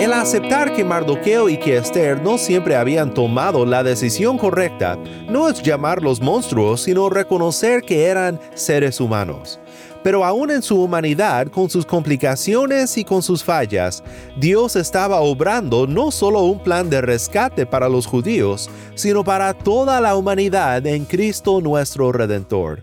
El aceptar que Mardoqueo y que Esther no siempre habían tomado la decisión correcta no es llamarlos monstruos, sino reconocer que eran seres humanos. Pero aún en su humanidad, con sus complicaciones y con sus fallas, Dios estaba obrando no solo un plan de rescate para los judíos, sino para toda la humanidad en Cristo nuestro Redentor.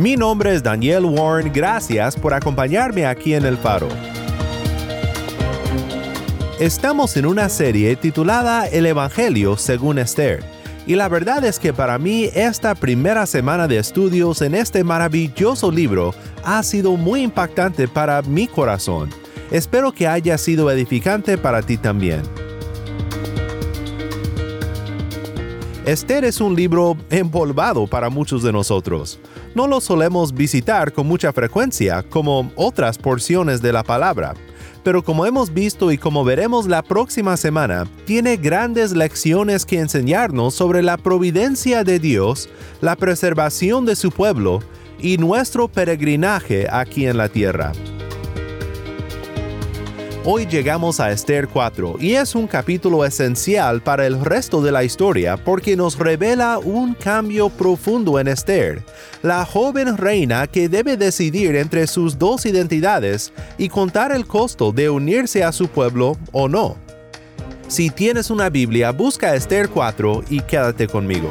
Mi nombre es Daniel Warren, gracias por acompañarme aquí en El Faro. Estamos en una serie titulada El Evangelio según Esther, y la verdad es que para mí esta primera semana de estudios en este maravilloso libro ha sido muy impactante para mi corazón. Espero que haya sido edificante para ti también. Esther es un libro empolvado para muchos de nosotros. No lo solemos visitar con mucha frecuencia como otras porciones de la palabra, pero como hemos visto y como veremos la próxima semana, tiene grandes lecciones que enseñarnos sobre la providencia de Dios, la preservación de su pueblo y nuestro peregrinaje aquí en la tierra. Hoy llegamos a Esther 4 y es un capítulo esencial para el resto de la historia porque nos revela un cambio profundo en Esther, la joven reina que debe decidir entre sus dos identidades y contar el costo de unirse a su pueblo o no. Si tienes una Biblia, busca Esther 4 y quédate conmigo.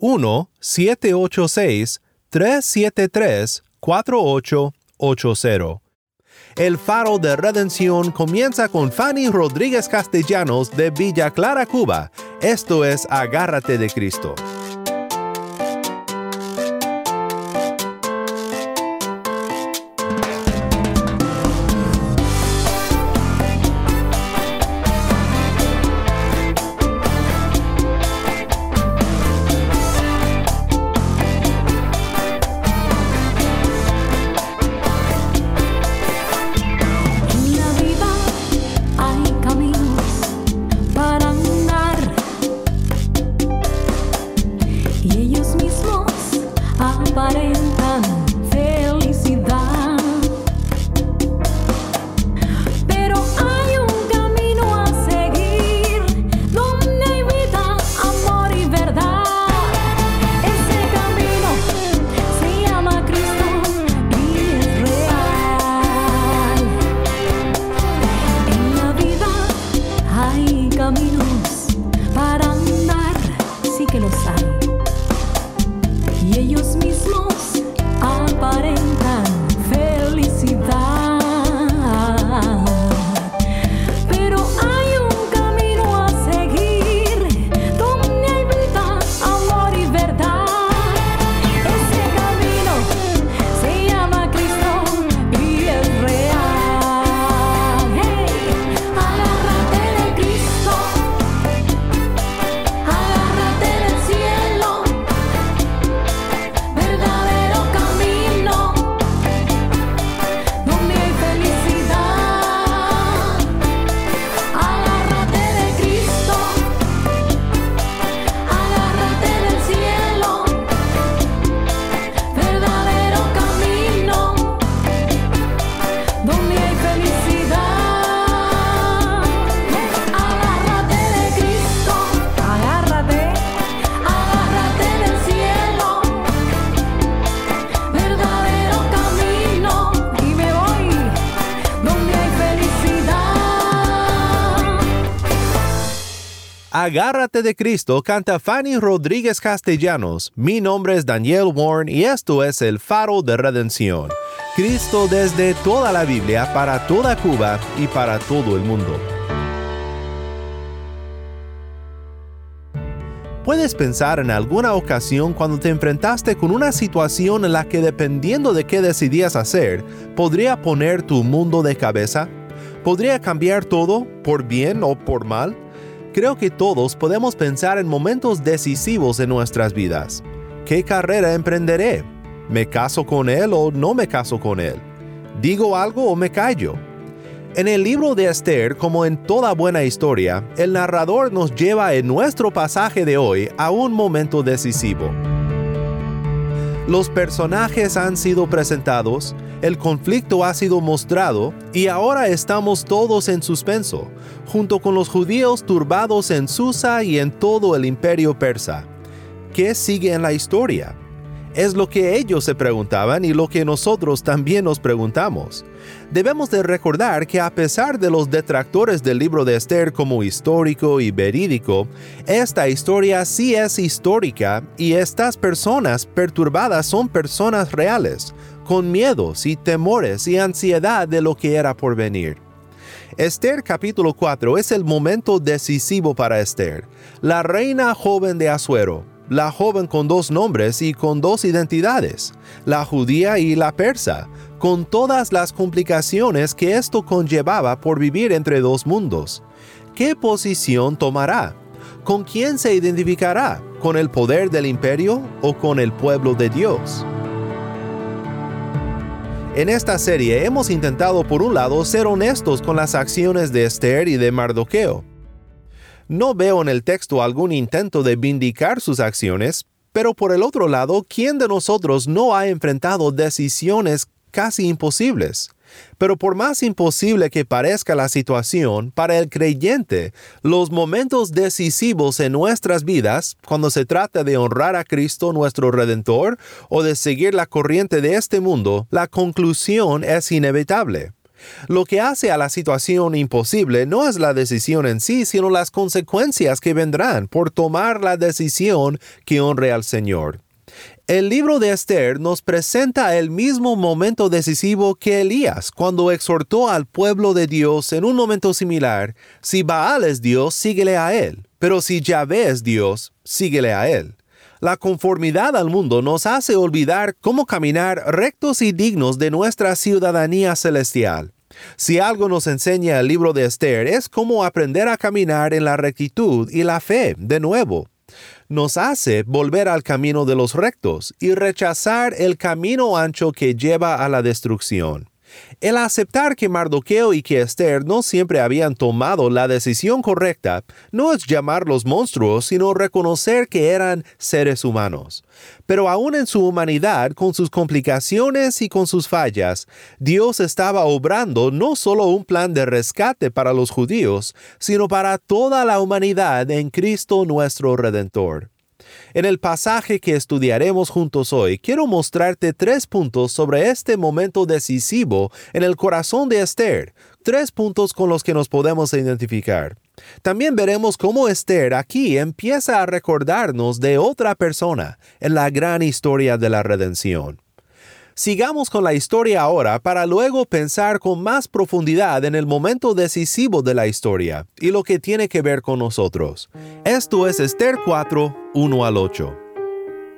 1-786-373-4880. El faro de redención comienza con Fanny Rodríguez Castellanos de Villa Clara, Cuba. Esto es Agárrate de Cristo. Agárrate de Cristo canta Fanny Rodríguez Castellanos. Mi nombre es Daniel Warren y esto es el faro de redención. Cristo desde toda la Biblia para toda Cuba y para todo el mundo. Puedes pensar en alguna ocasión cuando te enfrentaste con una situación en la que dependiendo de qué decidías hacer, podría poner tu mundo de cabeza? ¿Podría cambiar todo, por bien o por mal? Creo que todos podemos pensar en momentos decisivos en nuestras vidas. ¿Qué carrera emprenderé? ¿Me caso con él o no me caso con él? ¿Digo algo o me callo? En el libro de Esther, como en toda buena historia, el narrador nos lleva en nuestro pasaje de hoy a un momento decisivo. Los personajes han sido presentados, el conflicto ha sido mostrado y ahora estamos todos en suspenso, junto con los judíos turbados en Susa y en todo el imperio persa. ¿Qué sigue en la historia? Es lo que ellos se preguntaban y lo que nosotros también nos preguntamos. Debemos de recordar que a pesar de los detractores del libro de Esther como histórico y verídico, esta historia sí es histórica y estas personas perturbadas son personas reales, con miedos y temores y ansiedad de lo que era por venir. Esther capítulo 4 es el momento decisivo para Esther, la reina joven de Asuero, la joven con dos nombres y con dos identidades, la judía y la persa, con todas las complicaciones que esto conllevaba por vivir entre dos mundos. ¿Qué posición tomará? ¿Con quién se identificará? ¿Con el poder del imperio o con el pueblo de Dios? En esta serie hemos intentado por un lado ser honestos con las acciones de Esther y de Mardoqueo no veo en el texto algún intento de vindicar sus acciones, pero por el otro lado, ¿quién de nosotros no ha enfrentado decisiones casi imposibles? Pero por más imposible que parezca la situación, para el creyente, los momentos decisivos en nuestras vidas, cuando se trata de honrar a Cristo nuestro Redentor o de seguir la corriente de este mundo, la conclusión es inevitable. Lo que hace a la situación imposible no es la decisión en sí, sino las consecuencias que vendrán por tomar la decisión que honre al Señor. El libro de Esther nos presenta el mismo momento decisivo que Elías cuando exhortó al pueblo de Dios en un momento similar, si Baal es Dios, síguele a él, pero si Yahvé es Dios, síguele a él. La conformidad al mundo nos hace olvidar cómo caminar rectos y dignos de nuestra ciudadanía celestial. Si algo nos enseña el libro de Esther es cómo aprender a caminar en la rectitud y la fe de nuevo. Nos hace volver al camino de los rectos y rechazar el camino ancho que lleva a la destrucción. El aceptar que Mardoqueo y que Esther no siempre habían tomado la decisión correcta no es llamarlos monstruos, sino reconocer que eran seres humanos. Pero aún en su humanidad, con sus complicaciones y con sus fallas, Dios estaba obrando no solo un plan de rescate para los judíos, sino para toda la humanidad en Cristo nuestro Redentor. En el pasaje que estudiaremos juntos hoy, quiero mostrarte tres puntos sobre este momento decisivo en el corazón de Esther, tres puntos con los que nos podemos identificar. También veremos cómo Esther aquí empieza a recordarnos de otra persona en la gran historia de la redención. Sigamos con la historia ahora para luego pensar con más profundidad en el momento decisivo de la historia y lo que tiene que ver con nosotros. Esto es Esther 4, 1 al 8.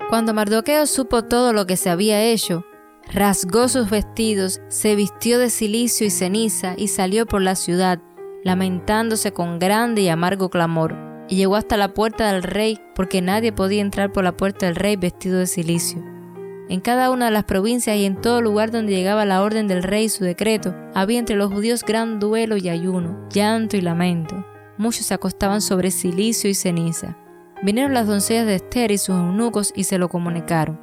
Cuando Mardoqueo supo todo lo que se había hecho, rasgó sus vestidos, se vistió de silicio y ceniza y salió por la ciudad, lamentándose con grande y amargo clamor, y llegó hasta la puerta del rey, porque nadie podía entrar por la puerta del rey vestido de silicio. En cada una de las provincias y en todo lugar donde llegaba la orden del rey y su decreto, había entre los judíos gran duelo y ayuno, llanto y lamento. Muchos se acostaban sobre silicio y ceniza. Vinieron las doncellas de Esther y sus eunucos y se lo comunicaron.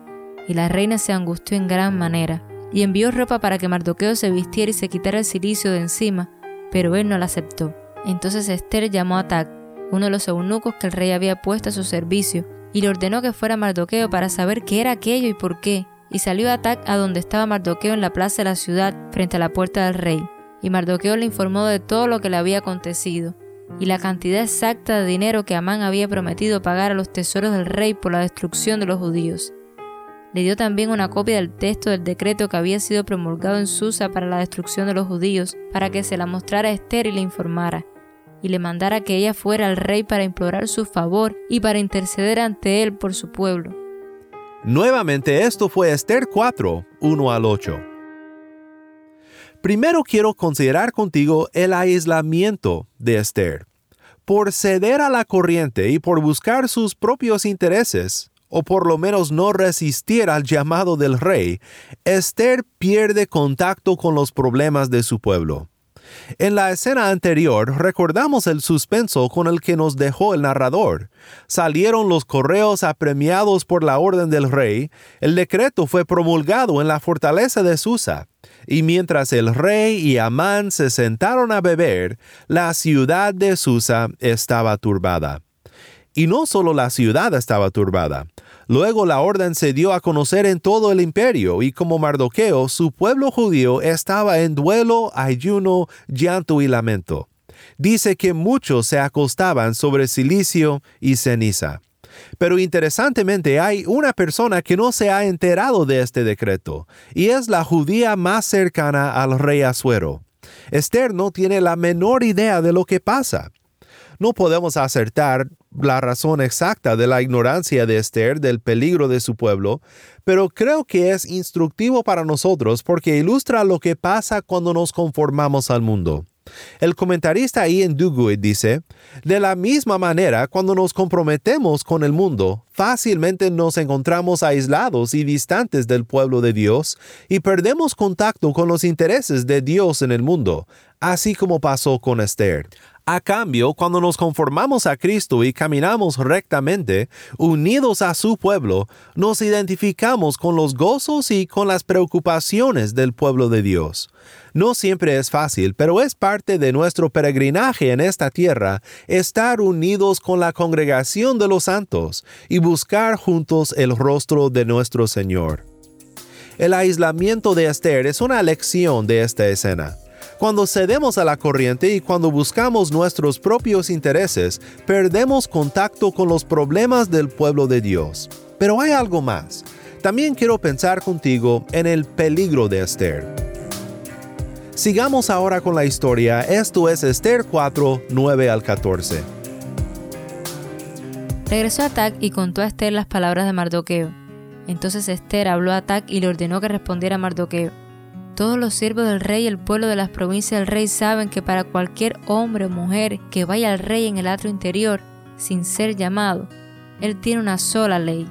Y la reina se angustió en gran manera, y envió ropa para que Mardoqueo se vistiera y se quitara el silicio de encima, pero él no la aceptó. Entonces Esther llamó a Tac, uno de los eunucos que el rey había puesto a su servicio, y le ordenó que fuera Mardoqueo para saber qué era aquello y por qué. Y salió Atac a donde estaba Mardoqueo en la plaza de la ciudad, frente a la puerta del rey. Y Mardoqueo le informó de todo lo que le había acontecido. y la cantidad exacta de dinero que Amán había prometido pagar a los tesoros del rey por la destrucción de los judíos. Le dio también una copia del texto del decreto que había sido promulgado en Susa para la destrucción de los judíos, para que se la mostrara a Esther y le informara, y le mandara que ella fuera al rey para implorar su favor y para interceder ante él por su pueblo. Nuevamente esto fue Esther 4, 1 al 8. Primero quiero considerar contigo el aislamiento de Esther. Por ceder a la corriente y por buscar sus propios intereses, o por lo menos no resistir al llamado del rey, Esther pierde contacto con los problemas de su pueblo. En la escena anterior recordamos el suspenso con el que nos dejó el narrador. Salieron los correos apremiados por la orden del rey, el decreto fue promulgado en la fortaleza de Susa, y mientras el rey y Amán se sentaron a beber, la ciudad de Susa estaba turbada. Y no solo la ciudad estaba turbada, Luego la orden se dio a conocer en todo el imperio y como Mardoqueo, su pueblo judío estaba en duelo, ayuno, llanto y lamento. Dice que muchos se acostaban sobre silicio y ceniza. Pero interesantemente hay una persona que no se ha enterado de este decreto, y es la judía más cercana al rey Asuero. Esther no tiene la menor idea de lo que pasa. No podemos acertar la razón exacta de la ignorancia de Esther del peligro de su pueblo, pero creo que es instructivo para nosotros porque ilustra lo que pasa cuando nos conformamos al mundo. El comentarista Ian Duguid dice, de la misma manera, cuando nos comprometemos con el mundo, fácilmente nos encontramos aislados y distantes del pueblo de Dios y perdemos contacto con los intereses de Dios en el mundo, así como pasó con Esther. A cambio, cuando nos conformamos a Cristo y caminamos rectamente, unidos a su pueblo, nos identificamos con los gozos y con las preocupaciones del pueblo de Dios. No siempre es fácil, pero es parte de nuestro peregrinaje en esta tierra estar unidos con la congregación de los santos y buscar juntos el rostro de nuestro Señor. El aislamiento de Esther es una lección de esta escena. Cuando cedemos a la corriente y cuando buscamos nuestros propios intereses, perdemos contacto con los problemas del pueblo de Dios. Pero hay algo más. También quiero pensar contigo en el peligro de Esther. Sigamos ahora con la historia. Esto es Esther 4, 9 al 14. Regresó a Tac y contó a Esther las palabras de Mardoqueo. Entonces Esther habló a Tac y le ordenó que respondiera a Mardoqueo. Todos los siervos del rey y el pueblo de las provincias del rey saben que para cualquier hombre o mujer que vaya al rey en el atrio interior sin ser llamado, él tiene una sola ley,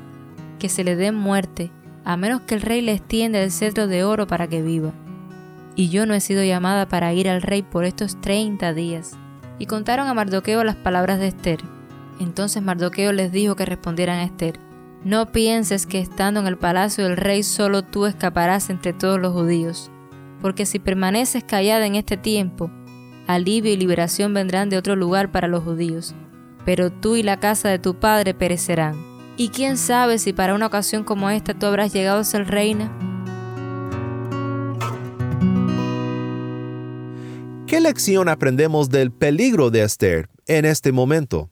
que se le dé muerte, a menos que el rey le extienda el cetro de oro para que viva. Y yo no he sido llamada para ir al rey por estos treinta días. Y contaron a Mardoqueo las palabras de Esther. Entonces Mardoqueo les dijo que respondieran a Esther. No pienses que estando en el palacio del rey solo tú escaparás entre todos los judíos porque si permaneces callada en este tiempo, alivio y liberación vendrán de otro lugar para los judíos, pero tú y la casa de tu padre perecerán. Y quién sabe si para una ocasión como esta tú habrás llegado a ser reina. ¿Qué lección aprendemos del peligro de Esther en este momento?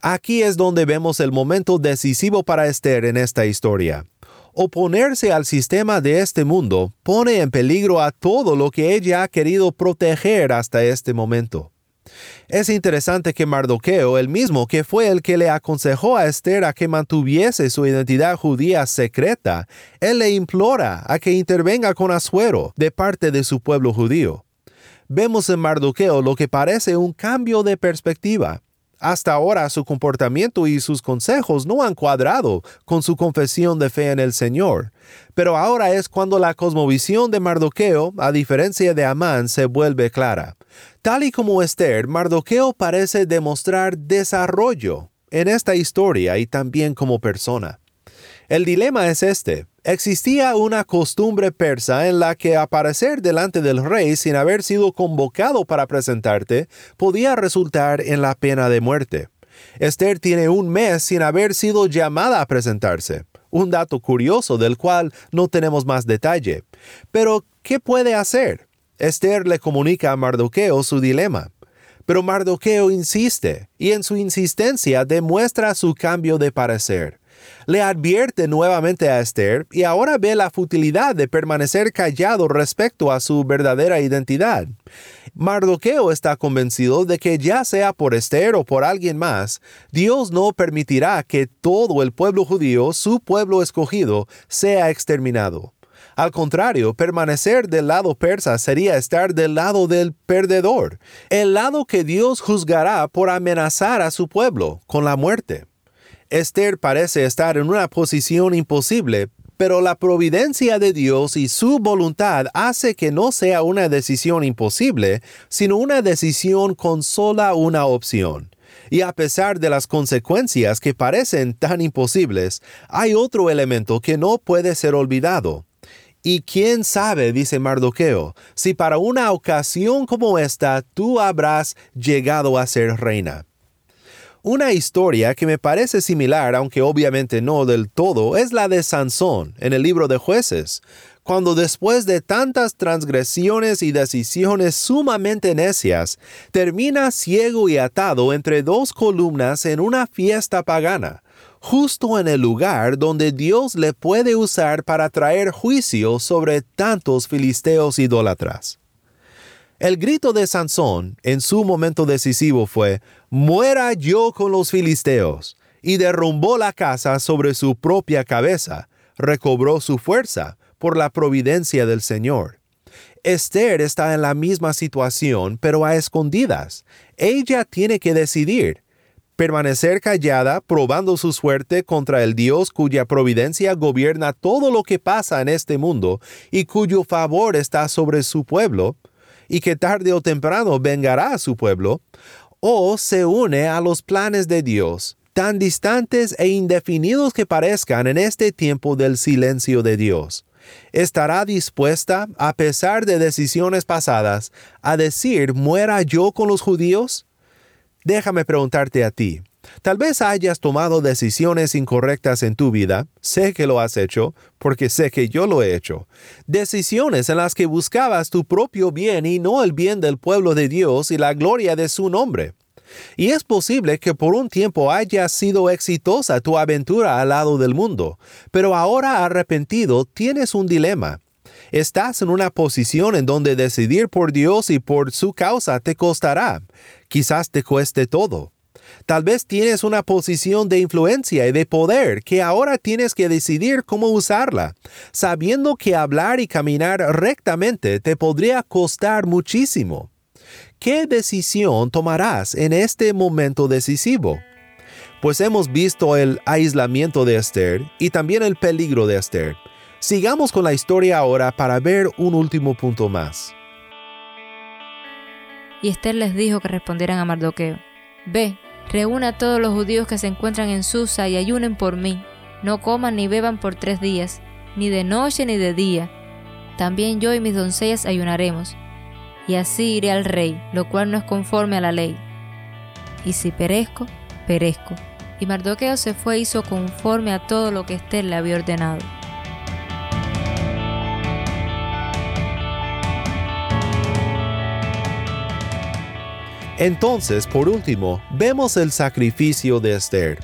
Aquí es donde vemos el momento decisivo para Esther en esta historia. Oponerse al sistema de este mundo pone en peligro a todo lo que ella ha querido proteger hasta este momento. Es interesante que Mardoqueo, el mismo que fue el que le aconsejó a Esther a que mantuviese su identidad judía secreta, él le implora a que intervenga con Asuero de parte de su pueblo judío. Vemos en Mardoqueo lo que parece un cambio de perspectiva. Hasta ahora su comportamiento y sus consejos no han cuadrado con su confesión de fe en el Señor. Pero ahora es cuando la cosmovisión de Mardoqueo, a diferencia de Amán, se vuelve clara. Tal y como Esther, Mardoqueo parece demostrar desarrollo en esta historia y también como persona. El dilema es este. Existía una costumbre persa en la que aparecer delante del rey sin haber sido convocado para presentarte podía resultar en la pena de muerte. Esther tiene un mes sin haber sido llamada a presentarse, un dato curioso del cual no tenemos más detalle. Pero, ¿qué puede hacer? Esther le comunica a Mardoqueo su dilema. Pero Mardoqueo insiste, y en su insistencia demuestra su cambio de parecer. Le advierte nuevamente a Esther y ahora ve la futilidad de permanecer callado respecto a su verdadera identidad. Mardoqueo está convencido de que ya sea por Esther o por alguien más, Dios no permitirá que todo el pueblo judío, su pueblo escogido, sea exterminado. Al contrario, permanecer del lado persa sería estar del lado del perdedor, el lado que Dios juzgará por amenazar a su pueblo con la muerte. Esther parece estar en una posición imposible, pero la providencia de Dios y su voluntad hace que no sea una decisión imposible, sino una decisión con sola una opción. Y a pesar de las consecuencias que parecen tan imposibles, hay otro elemento que no puede ser olvidado. Y quién sabe, dice Mardoqueo, si para una ocasión como esta tú habrás llegado a ser reina. Una historia que me parece similar, aunque obviamente no del todo, es la de Sansón en el libro de jueces, cuando después de tantas transgresiones y decisiones sumamente necias, termina ciego y atado entre dos columnas en una fiesta pagana justo en el lugar donde Dios le puede usar para traer juicio sobre tantos filisteos idólatras. El grito de Sansón en su momento decisivo fue, Muera yo con los filisteos, y derrumbó la casa sobre su propia cabeza, recobró su fuerza por la providencia del Señor. Esther está en la misma situación, pero a escondidas. Ella tiene que decidir permanecer callada, probando su suerte contra el Dios cuya providencia gobierna todo lo que pasa en este mundo y cuyo favor está sobre su pueblo, y que tarde o temprano vengará a su pueblo, o se une a los planes de Dios, tan distantes e indefinidos que parezcan en este tiempo del silencio de Dios. ¿Estará dispuesta, a pesar de decisiones pasadas, a decir, muera yo con los judíos? Déjame preguntarte a ti. Tal vez hayas tomado decisiones incorrectas en tu vida, sé que lo has hecho, porque sé que yo lo he hecho. Decisiones en las que buscabas tu propio bien y no el bien del pueblo de Dios y la gloria de su nombre. Y es posible que por un tiempo haya sido exitosa tu aventura al lado del mundo, pero ahora arrepentido tienes un dilema. Estás en una posición en donde decidir por Dios y por su causa te costará. Quizás te cueste todo. Tal vez tienes una posición de influencia y de poder que ahora tienes que decidir cómo usarla, sabiendo que hablar y caminar rectamente te podría costar muchísimo. ¿Qué decisión tomarás en este momento decisivo? Pues hemos visto el aislamiento de Esther y también el peligro de Esther. Sigamos con la historia ahora para ver un último punto más. Y Esther les dijo que respondieran a Mardoqueo, Ve, reúna a todos los judíos que se encuentran en Susa y ayunen por mí. No coman ni beban por tres días, ni de noche ni de día. También yo y mis doncellas ayunaremos. Y así iré al rey, lo cual no es conforme a la ley. Y si perezco, perezco. Y Mardoqueo se fue e hizo conforme a todo lo que Esther le había ordenado. Entonces, por último, vemos el sacrificio de Esther.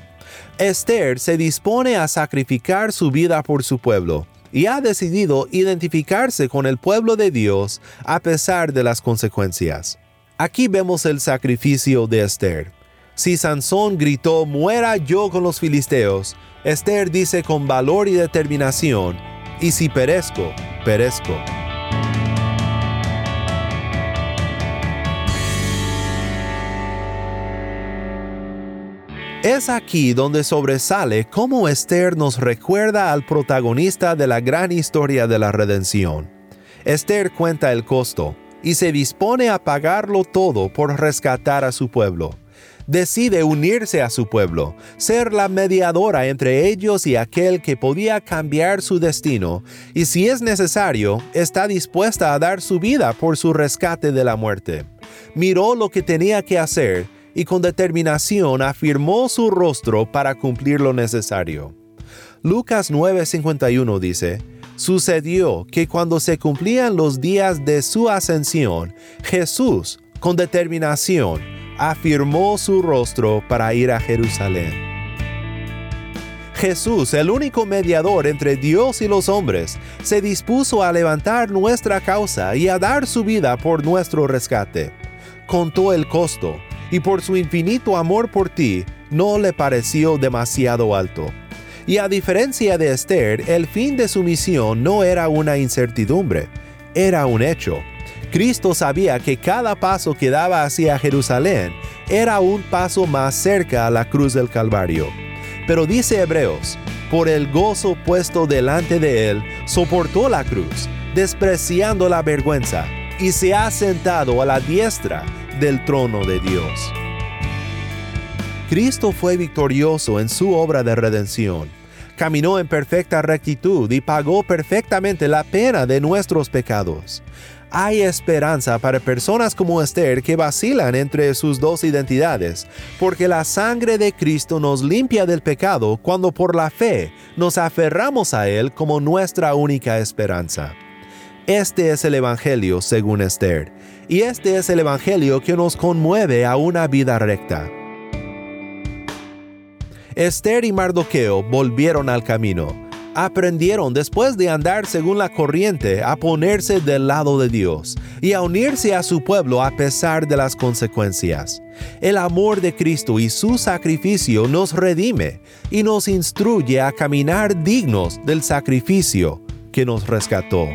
Esther se dispone a sacrificar su vida por su pueblo y ha decidido identificarse con el pueblo de Dios a pesar de las consecuencias. Aquí vemos el sacrificio de Esther. Si Sansón gritó, muera yo con los filisteos, Esther dice con valor y determinación, y si perezco, perezco. Es aquí donde sobresale cómo Esther nos recuerda al protagonista de la gran historia de la redención. Esther cuenta el costo y se dispone a pagarlo todo por rescatar a su pueblo. Decide unirse a su pueblo, ser la mediadora entre ellos y aquel que podía cambiar su destino, y si es necesario, está dispuesta a dar su vida por su rescate de la muerte. Miró lo que tenía que hacer y con determinación afirmó su rostro para cumplir lo necesario. Lucas 9:51 dice, Sucedió que cuando se cumplían los días de su ascensión, Jesús, con determinación, afirmó su rostro para ir a Jerusalén. Jesús, el único mediador entre Dios y los hombres, se dispuso a levantar nuestra causa y a dar su vida por nuestro rescate. Contó el costo, y por su infinito amor por ti, no le pareció demasiado alto. Y a diferencia de Esther, el fin de su misión no era una incertidumbre, era un hecho. Cristo sabía que cada paso que daba hacia Jerusalén era un paso más cerca a la cruz del Calvario. Pero dice Hebreos, por el gozo puesto delante de él, soportó la cruz, despreciando la vergüenza, y se ha sentado a la diestra del trono de Dios. Cristo fue victorioso en su obra de redención. Caminó en perfecta rectitud y pagó perfectamente la pena de nuestros pecados hay esperanza para personas como Esther que vacilan entre sus dos identidades, porque la sangre de Cristo nos limpia del pecado cuando por la fe nos aferramos a Él como nuestra única esperanza. Este es el Evangelio según Esther, y este es el Evangelio que nos conmueve a una vida recta. Esther y Mardoqueo volvieron al camino aprendieron después de andar según la corriente a ponerse del lado de Dios y a unirse a su pueblo a pesar de las consecuencias. El amor de Cristo y su sacrificio nos redime y nos instruye a caminar dignos del sacrificio que nos rescató.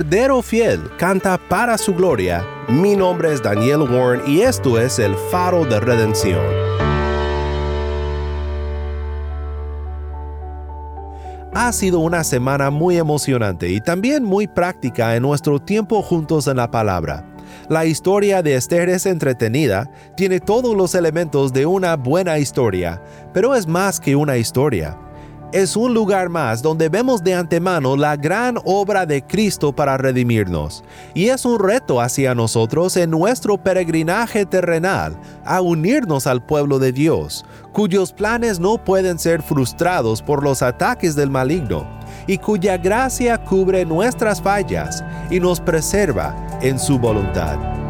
Cordero Fiel canta para su gloria. Mi nombre es Daniel Warren y esto es el faro de redención. Ha sido una semana muy emocionante y también muy práctica en nuestro tiempo juntos en la palabra. La historia de Esther es entretenida, tiene todos los elementos de una buena historia, pero es más que una historia es un lugar más donde vemos de antemano la gran obra de Cristo para redimirnos, y es un reto hacia nosotros en nuestro peregrinaje terrenal a unirnos al pueblo de Dios, cuyos planes no pueden ser frustrados por los ataques del maligno, y cuya gracia cubre nuestras fallas y nos preserva en su voluntad.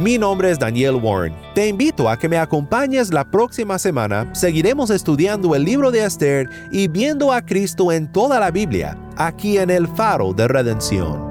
Mi nombre es Daniel Warren. Te invito a que me acompañes la próxima semana. Seguiremos estudiando el libro de Esther y viendo a Cristo en toda la Biblia, aquí en el Faro de Redención.